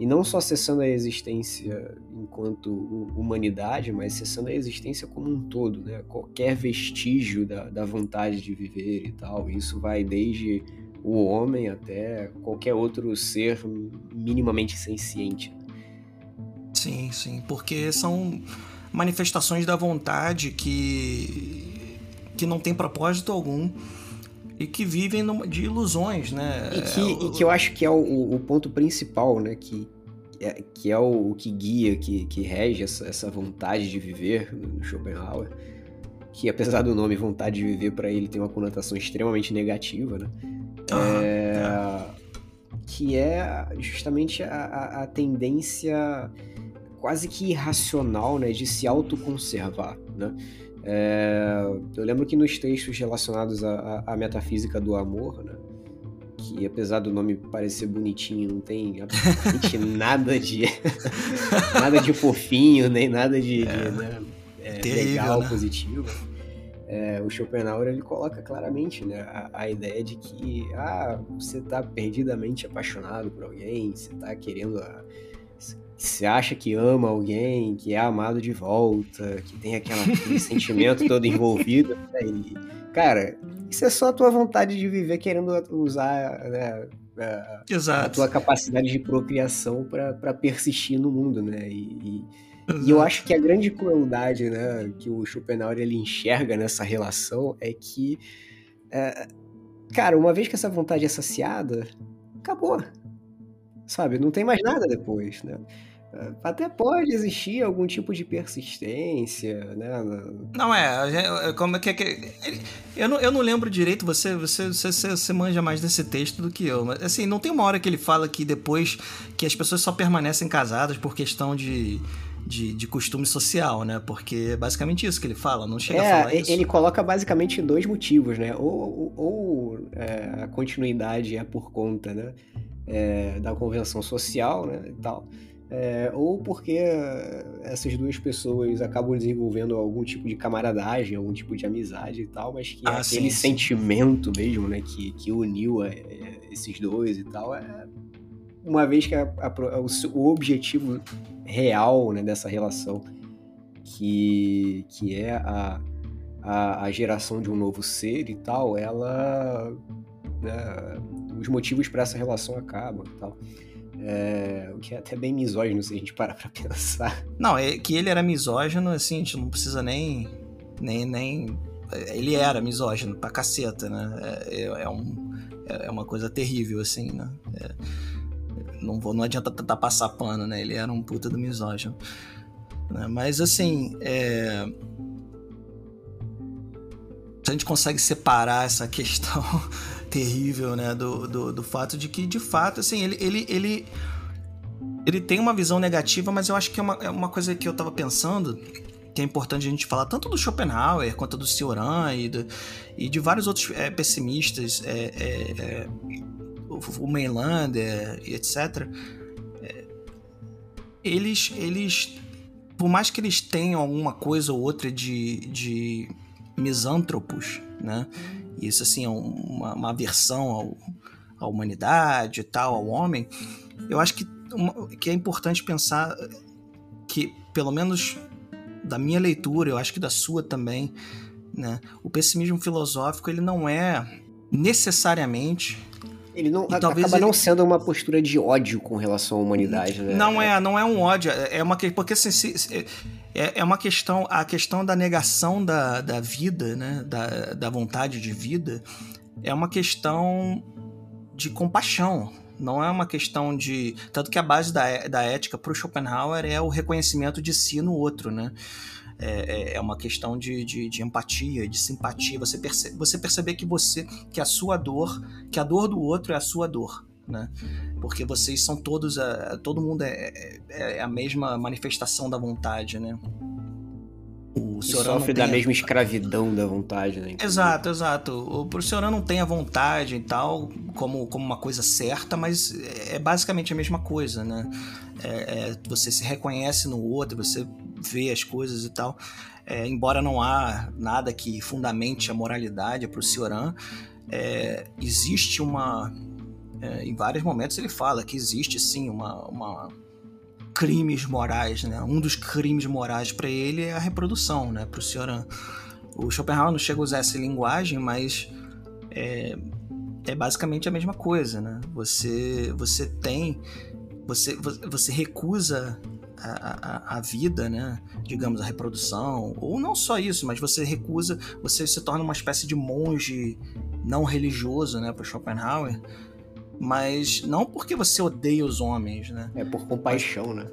não só cessando a existência enquanto humanidade, mas cessando a existência como um todo, né? Qualquer vestígio da, da vontade de viver e tal. Isso vai desde o homem até qualquer outro ser minimamente senciente. Sim, sim, porque são manifestações da vontade que que não tem propósito algum e que vivem de ilusões, né? E que, é, e que eu acho que é o, o ponto principal, né? Que, é, que é o, o, que guia, que, que rege essa, essa vontade de viver no Schopenhauer, que apesar do nome vontade de viver para ele tem uma conotação extremamente negativa, né? é, é. Que é justamente a, a, a, tendência quase que irracional, né, de se autoconservar, né? É, eu lembro que nos textos relacionados à, à, metafísica do amor, né, que apesar do nome parecer bonitinho, não tem absolutamente *laughs* nada de *laughs* nada de fofinho, nem nada de, é, de né, é, terrível, legal, né? positivo. É, o Schopenhauer ele coloca claramente né, a, a, ideia de que ah, você está perdidamente apaixonado por alguém, você está querendo a, você acha que ama alguém, que é amado de volta, que tem aquela, aquele sentimento todo envolvido. Né? E, cara, isso é só a tua vontade de viver querendo usar né, a, a, tua capacidade de procriação para persistir no mundo, né? E, e, e, eu acho que a grande crueldade né, que o Schopenhauer ele enxerga nessa relação é que, é, cara, uma vez que essa vontade é saciada, acabou sabe? Não tem mais nada depois, né? É, até pode existir algum tipo de persistência, né? Não é, como é que, é que eu não, eu não lembro direito. Você, você, você, você manja mais desse texto do que eu, mas assim não tem uma hora que ele fala que depois que as pessoas só permanecem casadas por questão de, de, de costume social, né? Porque é basicamente isso que ele fala. Não chega é, a falar isso. Ele coloca basicamente dois motivos, né? Ou, ou, ou é, a continuidade é por conta, né? É, da convenção social né, e tal, é, ou porque essas duas pessoas acabam desenvolvendo algum tipo de camaradagem, algum tipo de amizade e tal, mas que é ah, aquele sim, sentimento sim. mesmo, né, que, que uniu é, é, esses dois e tal, é, uma vez que a, a, o, o, objetivo real né, dessa relação, que, que é a, a, a geração de um novo ser e tal, ela né, os motivos para essa relação acabam e tal. É, o que é até bem misógino se a gente parar pra pensar. Não, é que ele era misógino, assim, a gente não precisa nem. nem, nem ele era misógino pra caceta, né? É, é, é um, é uma coisa terrível, assim, né? É, não, vou, não adianta tentar passar pano, né? Ele era um puta do misógino. Né? Mas, assim, é... a gente consegue separar essa *laughs* questão terrível, né? Do, do, do, fato de que, de fato, assim, ele, ele, ele, ele tem uma visão negativa, mas eu acho que é uma, é uma coisa que eu tava pensando que é importante a gente falar tanto do Schopenhauer quanto do Cioran e, do, e de vários outros é, pessimistas, é, é, é o, Mainlander e etc. É, eles, eles, por mais que eles tenham alguma coisa ou outra de, de misântropos, né? Isso assim é uma, uma aversão ao, à humanidade e tal, ao homem. Eu acho que, uma, que é importante pensar que, pelo menos da minha leitura, eu acho que da sua também, né? O pessimismo filosófico ele não é necessariamente ele não acaba ele... não sendo uma postura de ódio com relação à humanidade, né? Não é, não é um ódio, é uma porque assim, se, se, é, é uma questão, a questão da negação da, da vida, né, da, da vontade de vida, é uma questão de compaixão, não é uma questão de. Tanto que a base da, da ética para o Schopenhauer é o reconhecimento de si no outro, né? É, é, é uma questão de, de, de, empatia, de simpatia. Você, perce, você perceber que você, que a sua dor, que a dor do outro é a sua dor, né? Porque vocês são todos, a, todo mundo é, é, é a mesma manifestação da vontade, né? O sofre da a... mesma escravidão da vontade, né? Exato, exato. O professor não tem a vontade e tal como, como uma coisa certa, mas é basicamente a mesma coisa, né? É, é, você se reconhece no outro, você vê as coisas e tal. É, embora não há nada que fundamente a moralidade para o Cioran, é, existe uma. É, em vários momentos ele fala que existe sim uma, uma crimes morais, né? Um dos crimes morais para ele é a reprodução, né? Para o Cioran. O Schopenhauer não chega a usar essa linguagem, mas é, é basicamente a mesma coisa, né? Você, você tem, você, você recusa a, a, a, vida, né? Digamos, a reprodução, ou não só isso, mas você recusa, você se torna uma espécie de monge não religioso, né? Para Schopenhauer mas não porque você odeia os homens, né? É por compaixão, né?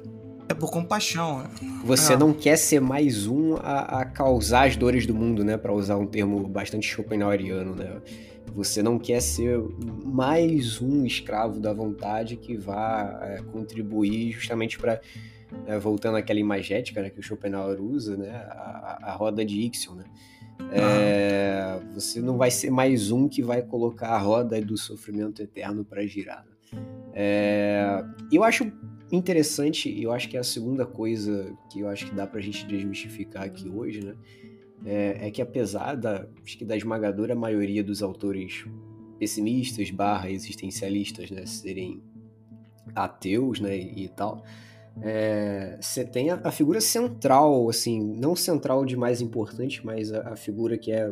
É por compaixão. Né? Você é. não quer ser mais um a, a, causar as dores do mundo, né? Para usar um termo bastante schopenhaueriano, né? Você não quer ser mais um escravo da vontade que vá é, contribuir justamente para é, voltando àquela imagética né, que o Schopenhauer usa, né? A, a roda de Ixion, né? É, você não vai ser mais um que vai colocar a roda do sofrimento eterno para girar. É, eu acho interessante, eu acho que é a segunda coisa que eu acho que dá para a gente desmistificar aqui hoje, né? É, é, que apesar da, acho que da esmagadora maioria dos autores pessimistas barra existencialistas, né, serem ateus, né, e tal, é, você tem a, a, figura central, assim, não central de mais importante, mas a, a, figura que é,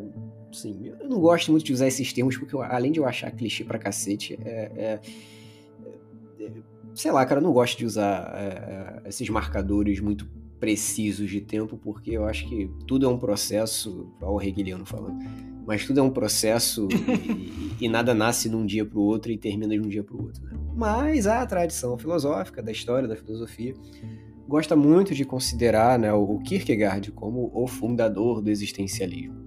assim, eu não gosto muito de usar esses termos, porque eu, além de eu achar clichê pra cacete, é, é, é sei lá, cara, eu não gosto de usar é, é, esses marcadores muito precisos de tempo, porque eu acho que tudo é um processo, olha o Hegeliano falando, mas tudo é um processo e, e, nada nasce de um dia para o outro e termina de um dia para o outro. Né? Mas a tradição filosófica, da história da filosofia, gosta muito de considerar né, o Kierkegaard como o fundador do existencialismo.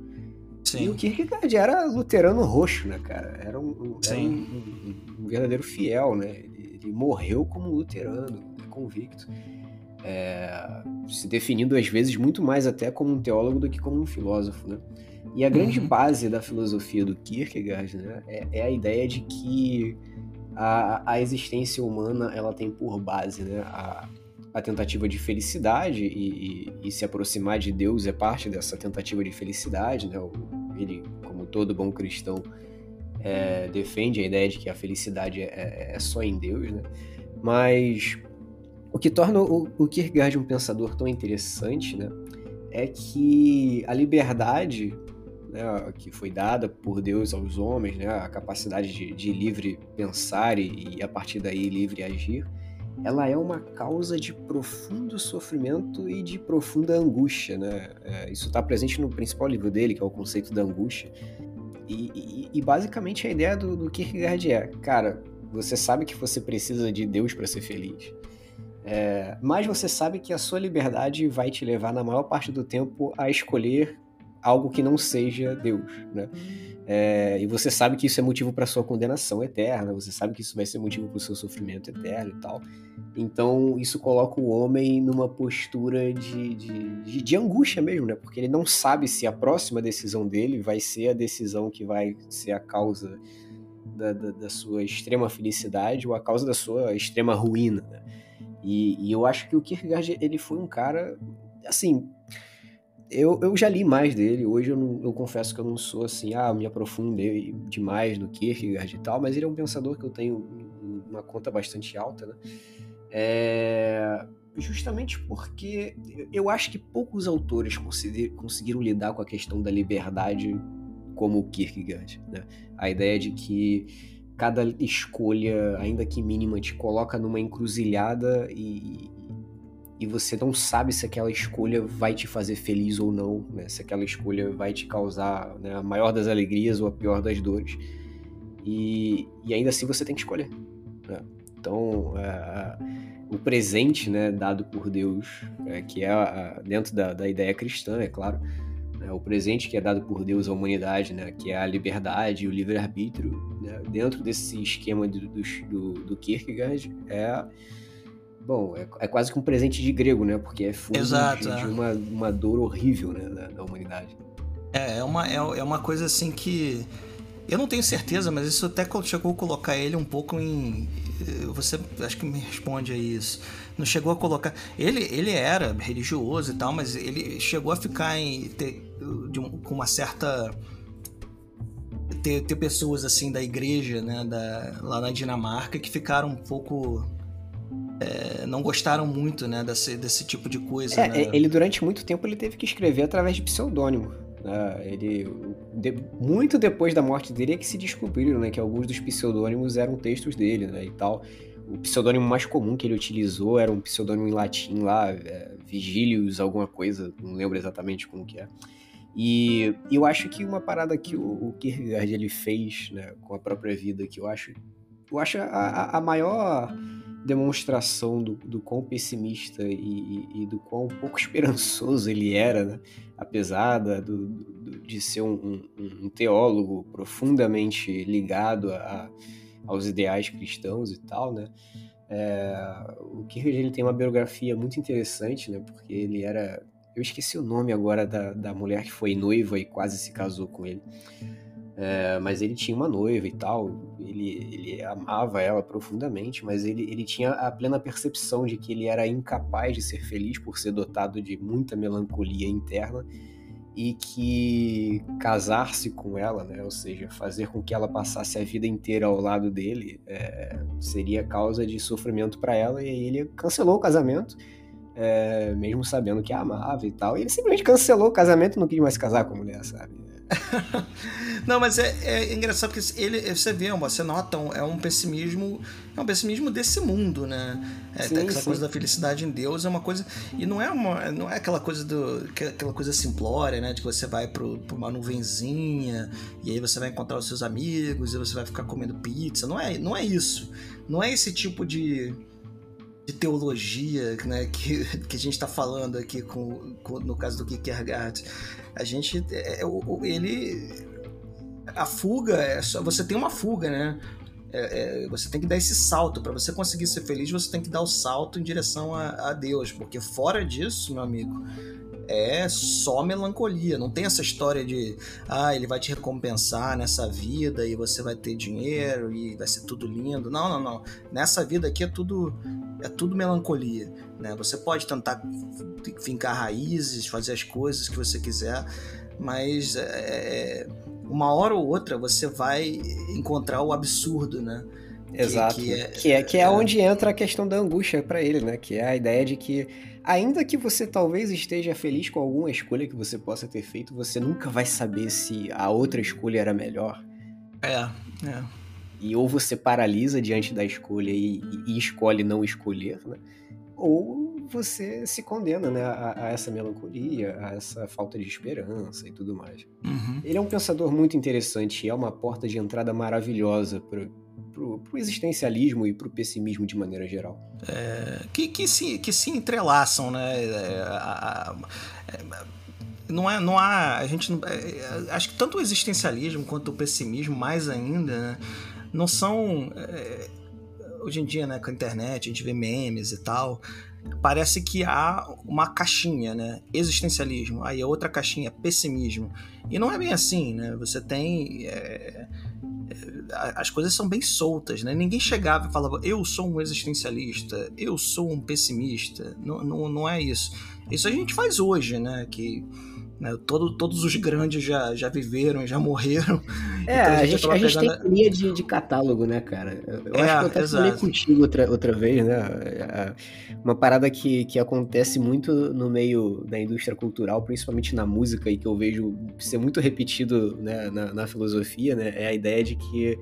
Sim. E o Kierkegaard era luterano roxo, né, cara? Era um, era um, um, um verdadeiro fiel, né? Ele, ele, morreu como luterano, convicto. É, se definindo às vezes muito mais até como um teólogo do que como um filósofo, né? E a grande uhum. base da filosofia do Kierkegaard né, é, é, a ideia de que a, a existência humana ela tem por base né, a, a tentativa de felicidade e, e, e, se aproximar de Deus é parte dessa tentativa de felicidade. Né? Ele, como todo bom cristão, é, defende a ideia de que a felicidade é, é, é só em Deus. Né? Mas o que torna o, o Kierkegaard um pensador tão interessante né, é que a liberdade né, que foi dada por Deus aos homens, né, a capacidade de, de livre pensar e, e, a partir daí livre agir, ela é uma causa de profundo sofrimento e de profunda angústia. Né? É, isso está presente no principal livro dele, que é o conceito da angústia. E, e, e basicamente a ideia do, do Kierkegaard é, cara, você sabe que você precisa de Deus para ser feliz. É, mas você sabe que a sua liberdade vai te levar, na maior parte do tempo, a escolher algo que não seja Deus, né? É, e você sabe que isso é motivo para sua condenação eterna, você sabe que isso vai ser motivo para o seu sofrimento eterno e tal. Então, isso coloca o homem numa postura de, de, de, de, angústia mesmo, né? Porque ele não sabe se a próxima decisão dele vai ser a decisão que vai ser a causa da, da, da sua extrema felicidade ou a causa da sua extrema ruína, né? E, e eu acho que o Kierkegaard, ele foi um cara, assim, eu, eu já li mais dele, hoje eu, não, eu confesso que eu não sou assim, ah, me aprofundei demais no Kierkegaard e tal, mas ele é um pensador que eu tenho uma conta bastante alta, né? É, justamente porque eu acho que poucos autores conseguiram lidar com a questão da liberdade como o Kierkegaard, né? A ideia de que cada escolha, ainda que mínima, te coloca numa encruzilhada e, e você não sabe se aquela escolha vai te fazer feliz ou não, né? se aquela escolha vai te causar né, a maior das alegrias ou a pior das dores. E, e ainda assim você tem que escolher. Né? Então, é, o presente né, dado por Deus, é, que é dentro da, da, ideia cristã, é claro, né, o presente que é dado por Deus à humanidade, né, que é a liberdade e o livre-arbítrio, né, dentro desse esquema do, do, do Kierkegaard, é Bom, é, é, quase que um presente de grego, né? Porque é fruto Exato, de, é. de, uma, uma dor horrível né? da, da humanidade. É, é uma, é, é uma coisa assim que. Eu não tenho certeza, mas isso até chegou a colocar ele um pouco em. Você acho que me responde a isso. Não chegou a colocar. Ele, ele era religioso e tal, mas ele chegou a ficar em. Ter, um, com uma certa. Ter, ter pessoas assim da igreja, né, da, lá na Dinamarca, que ficaram um pouco é, não gostaram muito né, desse, desse tipo de coisa. É, né? Ele, durante muito tempo, ele teve que escrever através de pseudônimo. Né? Ele, de, muito depois da morte dele é que se descobriram né, que alguns dos pseudônimos eram textos dele né, e tal. O pseudônimo mais comum que ele utilizou era um pseudônimo em latim lá, é, Vigílios, alguma coisa, não lembro exatamente como que é. E eu acho que uma parada que o, o Kierkegaard ele fez né, com a própria vida, que eu acho, eu acho a, a maior demonstração do, do quão pessimista e, e, e, do quão pouco *laughs* esperançoso ele era, né? apesar da, do, do, de ser um, um, um, teólogo profundamente ligado a, aos ideais cristãos e tal, né? É, o Kierkegaard ele tem uma biografia muito interessante, né? Porque ele era, eu esqueci o nome agora da, da mulher que foi noiva e quase se casou com ele. É, mas ele tinha uma noiva e tal, ele, ele amava ela profundamente, mas ele, ele tinha a plena percepção de que ele era incapaz de ser feliz por ser dotado de muita melancolia interna e que casar-se com ela, né, ou seja, fazer com que ela passasse a vida inteira ao lado dele, é, seria causa de sofrimento para ela, e ele cancelou o casamento. É, mesmo sabendo que a amava e tal, e ele simplesmente cancelou o casamento e não quis mais casar com a mulher, sabe? *laughs* Não, mas é, é, engraçado porque ele, você vê, você nota, é um pessimismo, é um pessimismo desse mundo, né? É, sim, essa sim. coisa da felicidade em Deus é uma coisa e não é uma, não é aquela coisa do, aquela coisa simplória, né? De que você vai para uma nuvenzinha e aí você vai encontrar os seus amigos e você vai ficar comendo pizza. Não é, não é isso. Não é esse tipo de de teologia né, *laughs* que, que a gente está falando aqui com, com, no caso do Kierkegaard. A gente, é, é ele a fuga é só, você tem uma fuga, né? É, é, você tem que dar esse salto. Para você conseguir ser feliz, você tem que dar o salto em direção a, a, Deus. Porque fora disso, meu amigo, é só melancolia. Não tem essa história de, ah, ele vai te recompensar nessa vida e você vai ter dinheiro e vai ser tudo lindo. Não, não, não. Nessa vida aqui é tudo, é tudo melancolia. Né? Você pode tentar fincar raízes, fazer as coisas que você quiser, mas é, uma hora ou outra você vai encontrar o absurdo, né? Exato. Que, que, é, que, é, que é, é onde entra a questão da angústia para ele, né? Que é a ideia de que, ainda que você talvez esteja feliz com alguma escolha que você possa ter feito, você nunca vai saber se a outra escolha era melhor. É, é. E ou você paralisa diante da escolha e, e escolhe não escolher, né? Ou você se condena né, a, a, essa melancolia, a essa falta de esperança e tudo mais. Uhum. Ele é um pensador muito interessante, é uma porta de entrada maravilhosa para pro, existencialismo e pro pessimismo de maneira geral. É, que, que, se, que se entrelaçam, né? É, a, a, é, não, é, não há. A gente. É, acho que tanto o existencialismo quanto o pessimismo, mais ainda, né, não são. É, hoje em dia, né, com a internet, a gente vê memes e tal. Parece que há uma caixinha, né? Existencialismo. Aí outra caixinha, pessimismo. E não é bem assim, né? Você tem. É, as coisas são bem soltas, né? Ninguém chegava e falava, eu sou um existencialista, eu sou um pessimista. Não, não, não é isso. Isso a gente faz hoje, né? Que né, todo, todos os grandes já, já viveram, já morreram. *laughs* É, então, a, gente, a gente tem linha de, de catálogo, né, cara? Eu, é, acho que eu até exato. falei contigo outra, outra vez, né? É, uma parada que, que acontece muito no meio da indústria cultural, principalmente na música, e que eu vejo ser muito repetido né, na, na filosofia, né? É a ideia de que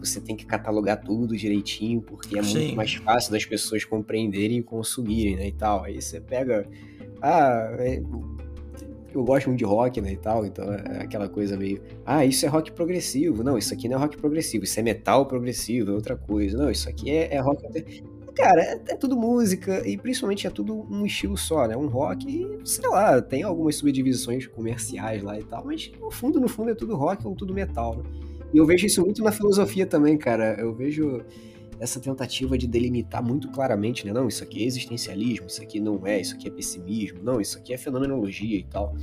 você tem que catalogar tudo direitinho, porque é Sim. muito mais fácil das pessoas compreenderem e consumirem, né, e tal. Aí você pega... Ah, é, eu gosto muito de rock, né, e tal, então é aquela coisa meio, ah, isso é rock progressivo, não, isso aqui não é rock progressivo, isso é metal progressivo, é outra coisa, não, isso aqui é, é rock... Cara, é, é, tudo música e principalmente é tudo um estilo só, né? Um rock e, sei lá, tem algumas subdivisões comerciais lá e tal, mas no fundo, no fundo é tudo rock ou tudo metal, né? E eu vejo isso muito na filosofia também, cara. Eu vejo essa tentativa de delimitar muito claramente, né? Não, isso aqui é existencialismo, isso aqui não é, isso aqui é pessimismo, não, isso aqui é fenomenologia e tal.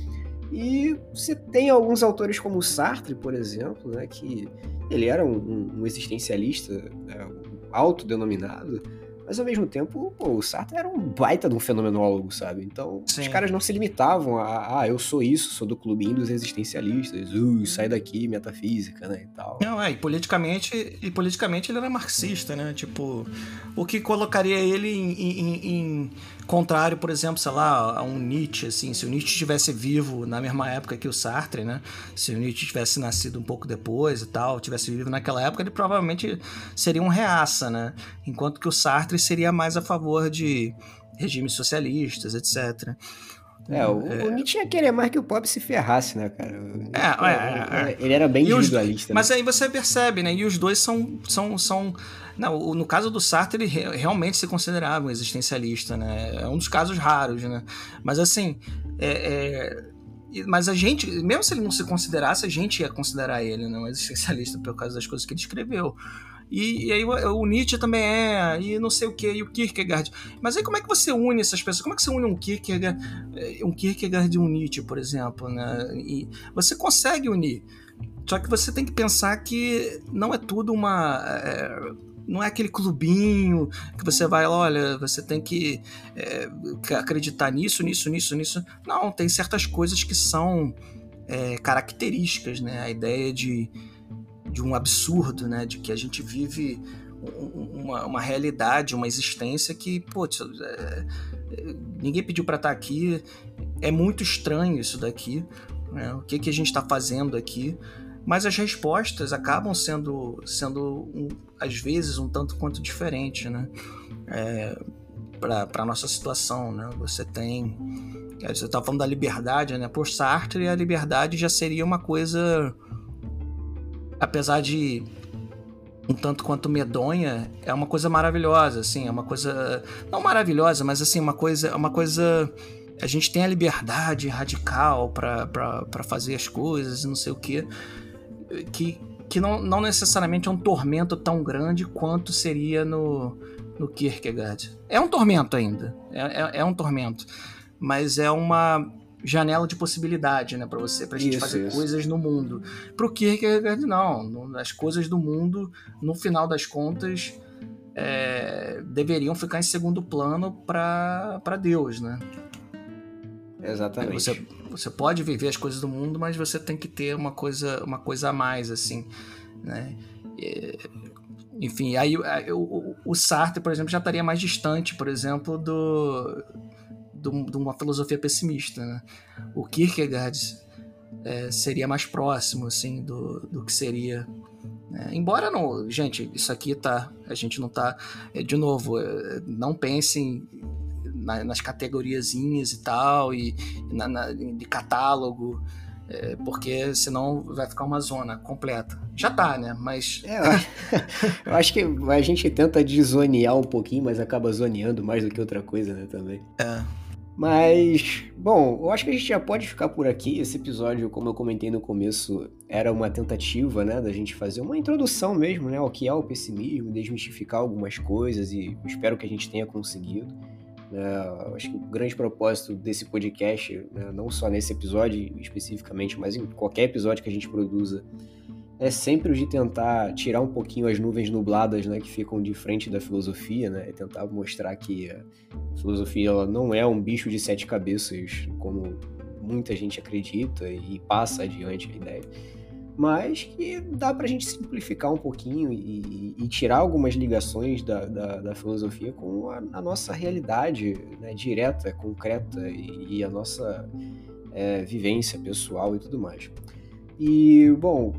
E você tem alguns autores como Sartre, por exemplo, né? Que ele era um, um existencialista né, autodenominado, mas ao mesmo tempo, pô, o Sartre era um baita de um fenomenólogo, sabe? Então, Sim. os caras não se limitavam a, ah, eu sou isso, sou do clubinho dos existencialistas, uh, sai daqui, metafísica, né, e tal. Não, é, e politicamente, e politicamente ele era marxista, né? Tipo, o que colocaria ele em, em, em contrário, por exemplo, sei lá, a um Nietzsche, assim, se o Nietzsche estivesse vivo na mesma época que o Sartre, né? Se o Nietzsche tivesse nascido um pouco depois e tal, tivesse vivo naquela época, ele provavelmente seria um reaça, né? Enquanto que o Sartre seria mais a favor de regimes socialistas, etc. É, o, é... o Nietzsche ia querer mais que o pobre se ferrasse, né, cara? É, é, é, ele era bem individualista. Os, né? Mas aí você percebe, né? E os dois são, são, são não, no caso do Sartre, ele realmente se considerava um existencialista, né? É um dos casos raros, né? Mas assim, é, é, mas a gente, mesmo se ele não se considerasse, a gente ia considerar ele né, um existencialista por causa das coisas que ele escreveu. E, e, aí o, Nietzsche também é, e não sei o que, e o Kierkegaard. Mas aí como é que você une essas pessoas? Como é que você une um Kierkegaard, um Kierkegaard e um Nietzsche, por exemplo? Né? E você consegue unir. Só que você tem que pensar que não é tudo uma. É, não é aquele clubinho que você vai, olha, você tem que é, acreditar nisso, nisso, nisso, nisso. Não, tem certas coisas que são é, características, né? A ideia de, de um absurdo, né? De que a gente vive uma, uma realidade, uma existência que, pô, é, ninguém pediu para estar tá aqui. É muito estranho isso daqui. Né? O que, que a gente está fazendo aqui? mas as respostas acabam sendo, sendo um, às vezes, um tanto quanto diferentes, né? É, para a nossa situação, né? Você tem... É, você estava falando da liberdade, né? Por Sartre, a liberdade já seria uma coisa... Apesar de um tanto quanto medonha, é uma coisa maravilhosa, assim, é uma coisa não maravilhosa, mas assim, uma coisa, uma coisa a gente tem a liberdade radical para fazer as coisas, não sei o quê que, que não, não necessariamente é um tormento tão grande quanto seria no, no Kierkegaard. É um tormento ainda, é, é, é um tormento, mas é uma janela de possibilidade, né, para você, pra gente isso, fazer isso. coisas no mundo. Pro Kierkegaard, não. As coisas do mundo, no final das contas, é, deveriam ficar em segundo plano para Deus, né? Exatamente. Você, você pode viver as coisas do mundo, mas você tem que ter uma coisa, uma coisa a mais, assim, né? enfim, aí o, o Sartre, por exemplo, já estaria mais distante, por exemplo, do de uma filosofia pessimista. Né? O Kierkegaard é, seria mais próximo, assim, do, do que seria. Né? Embora não, gente, isso aqui tá, a gente não tá, é, de novo, é, não pensem na, nas categoriazinhas e tal, e, na, na, de catálogo, é, porque senão vai ficar uma zona completa. Já tá, né? Mas. É, eu, acho, *laughs* eu acho que a gente tenta desonear um pouquinho, mas acaba zoneando mais do que outra coisa, né? Também. É. Mas, bom, eu acho que a gente já pode ficar por aqui. Esse episódio, como eu comentei no começo, era uma tentativa, né, da gente fazer uma introdução mesmo, né, ao que é o pessimismo, desmistificar algumas coisas e espero que a gente tenha conseguido. É, acho que o grande propósito desse podcast, né, não só nesse episódio especificamente, mas em qualquer episódio que a gente produza, é sempre o de tentar tirar um pouquinho as nuvens nubladas né, que ficam de frente da filosofia, né, e tentar mostrar que a filosofia ela não é um bicho de sete cabeças, como muita gente acredita e passa adiante a ideia mas que dá para a gente simplificar um pouquinho e, e tirar algumas ligações da, da, da filosofia com a, a nossa realidade né, direta, concreta e, e a nossa é, vivência pessoal e tudo mais. E, bom,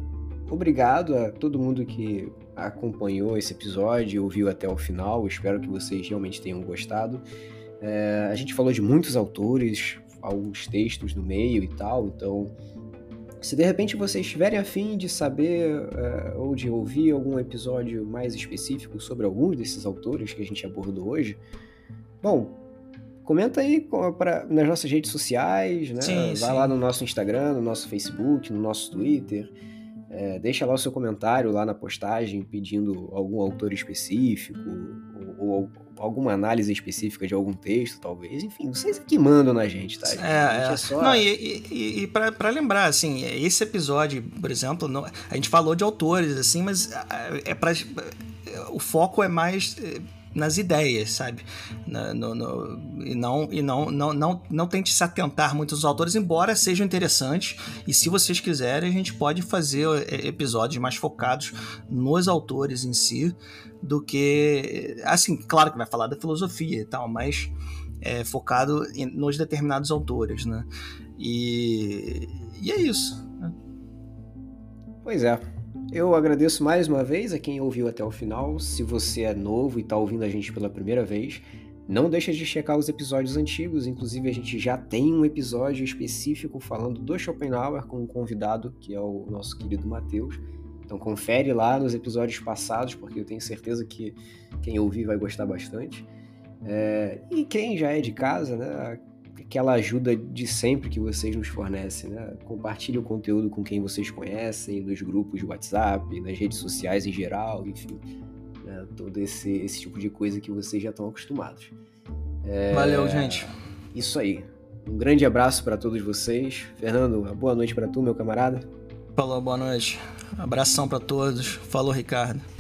obrigado a todo mundo que acompanhou esse episódio, ouviu até o final, espero que vocês realmente tenham gostado. É, a gente falou de muitos autores, alguns textos no meio e tal, então se de repente vocês estiverem afim de saber uh, ou de ouvir algum episódio mais específico sobre alguns desses autores que a gente abordou hoje, bom, comenta aí pra, nas nossas redes sociais, né? Sim, Vai sim. lá no nosso Instagram, no nosso Facebook, no nosso Twitter. É, deixa lá o seu comentário lá na postagem pedindo algum autor específico ou, ou, alguma análise específica de algum texto, talvez. Enfim, vocês que mandam na gente, tá? É, é. é. Só... Não, e, e, e para lembrar, assim, esse episódio, por exemplo, não, a gente falou de autores, assim, mas é, é para o foco é mais nas ideias, sabe? No, no, e não, e não, não, não, não tente se atentar muito aos autores, embora sejam interessantes. E se vocês quiserem, a gente pode fazer é, episódios mais focados nos autores em si, do que. Assim, claro que vai falar da filosofia e tal, mas é, focado em, nos determinados autores, né? E, e é isso. Né? Pois é. Eu agradeço mais uma vez a quem ouviu até o final. Se você é novo e está ouvindo a gente pela primeira vez, não deixa de checar os episódios antigos. Inclusive, a gente já tem um episódio específico falando do Schopenhauer com um convidado, que é o nosso querido Matheus. Então confere lá nos episódios passados, porque eu tenho certeza que quem ouvir vai gostar bastante. É... e quem já é de casa, né? Aquela ajuda de sempre que vocês nos fornecem, né? Compartilhe o conteúdo com quem vocês conhecem, nos grupos de WhatsApp, nas redes sociais em geral, enfim. Né? Todo esse, esse tipo de coisa que vocês já estão acostumados. É... Valeu, gente. Isso aí. Um grande abraço para todos vocês. Fernando, uma boa noite para tu, meu camarada. Falou, boa noite. Abração para todos. Falou, Ricardo.